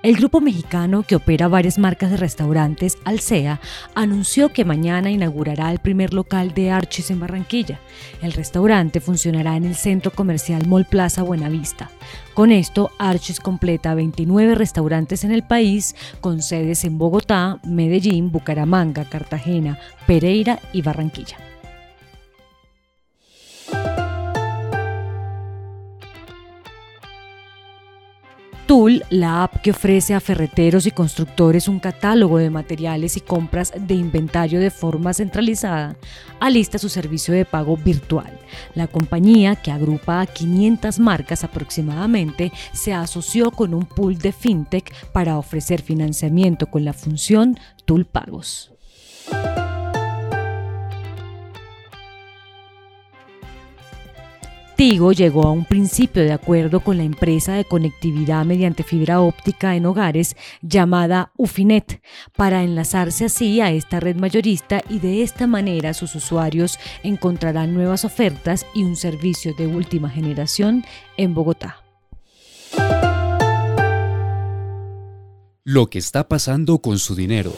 El grupo mexicano que opera varias marcas de restaurantes, Alsea, anunció que mañana inaugurará el primer local de Archis en Barranquilla. El restaurante funcionará en el centro comercial Mall Plaza Buenavista. Con esto, Archis completa 29 restaurantes en el país, con sedes en Bogotá, Medellín, Bucaramanga, Cartagena, Pereira y Barranquilla. Tool, la app que ofrece a ferreteros y constructores un catálogo de materiales y compras de inventario de forma centralizada, alista su servicio de pago virtual. La compañía, que agrupa a 500 marcas aproximadamente, se asoció con un pool de fintech para ofrecer financiamiento con la función Tool Pagos. Tigo llegó a un principio de acuerdo con la empresa de conectividad mediante fibra óptica en hogares llamada Ufinet para enlazarse así a esta red mayorista y de esta manera sus usuarios encontrarán nuevas ofertas y un servicio de última generación en Bogotá. Lo que está pasando con su dinero.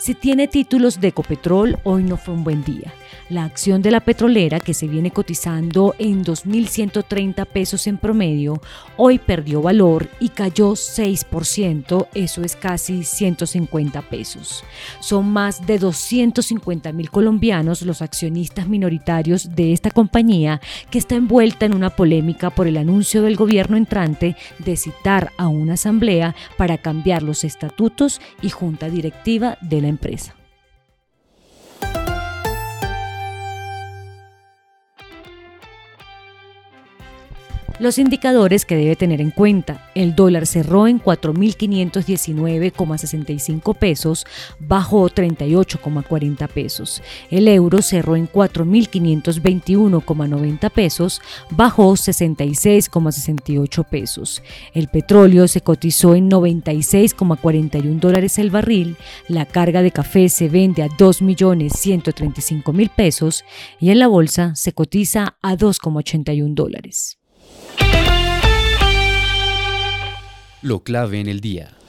Si tiene títulos de Ecopetrol, hoy no fue un buen día. La acción de la petrolera, que se viene cotizando en 2.130 pesos en promedio, hoy perdió valor y cayó 6%, eso es casi 150 pesos. Son más de 250 mil colombianos los accionistas minoritarios de esta compañía que está envuelta en una polémica por el anuncio del gobierno entrante de citar a una asamblea para cambiar los estatutos y junta directiva de la empresa. compresa. Los indicadores que debe tener en cuenta. El dólar cerró en 4.519,65 pesos, bajó 38,40 pesos. El euro cerró en 4.521,90 pesos, bajó 66,68 pesos. El petróleo se cotizó en 96,41 dólares el barril. La carga de café se vende a 2.135.000 pesos y en la bolsa se cotiza a 2,81 dólares. Lo clave en el día.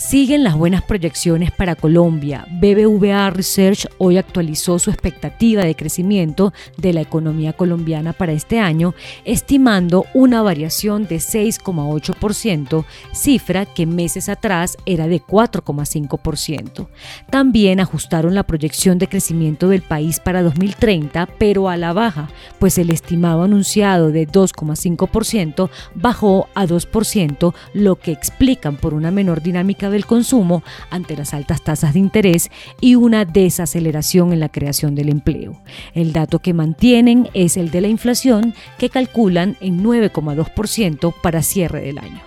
Siguen las buenas proyecciones para Colombia. BBVA Research hoy actualizó su expectativa de crecimiento de la economía colombiana para este año, estimando una variación de 6,8%, cifra que meses atrás era de 4,5%. También ajustaron la proyección de crecimiento del país para 2030, pero a la baja, pues el estimado anunciado de 2,5% bajó a 2%, lo que explican por una menor dinámica del consumo ante las altas tasas de interés y una desaceleración en la creación del empleo. El dato que mantienen es el de la inflación, que calculan en 9,2% para cierre del año.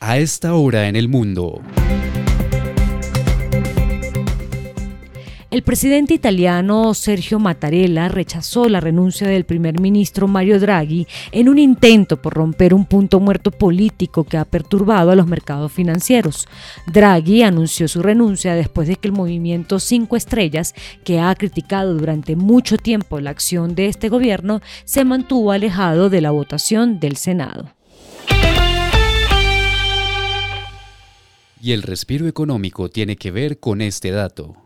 A esta hora en el mundo. El presidente italiano Sergio Mattarella rechazó la renuncia del primer ministro Mario Draghi en un intento por romper un punto muerto político que ha perturbado a los mercados financieros. Draghi anunció su renuncia después de que el movimiento Cinco Estrellas, que ha criticado durante mucho tiempo la acción de este gobierno, se mantuvo alejado de la votación del Senado. Y el respiro económico tiene que ver con este dato.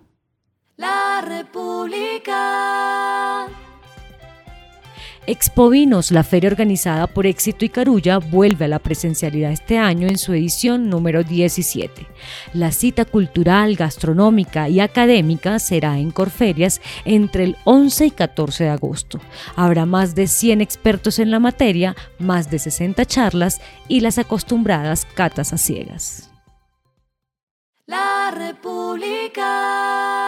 República. Expovinos, la feria organizada por Éxito y Carulla, vuelve a la presencialidad este año en su edición número 17. La cita cultural, gastronómica y académica será en Corferias entre el 11 y 14 de agosto. Habrá más de 100 expertos en la materia, más de 60 charlas y las acostumbradas catas a ciegas. La República.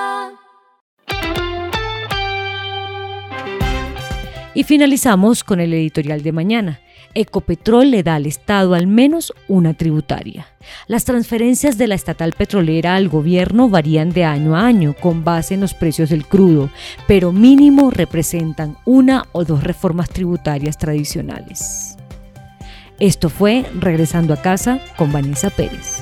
Y finalizamos con el editorial de mañana. Ecopetrol le da al Estado al menos una tributaria. Las transferencias de la estatal petrolera al gobierno varían de año a año con base en los precios del crudo, pero mínimo representan una o dos reformas tributarias tradicionales. Esto fue Regresando a casa con Vanessa Pérez.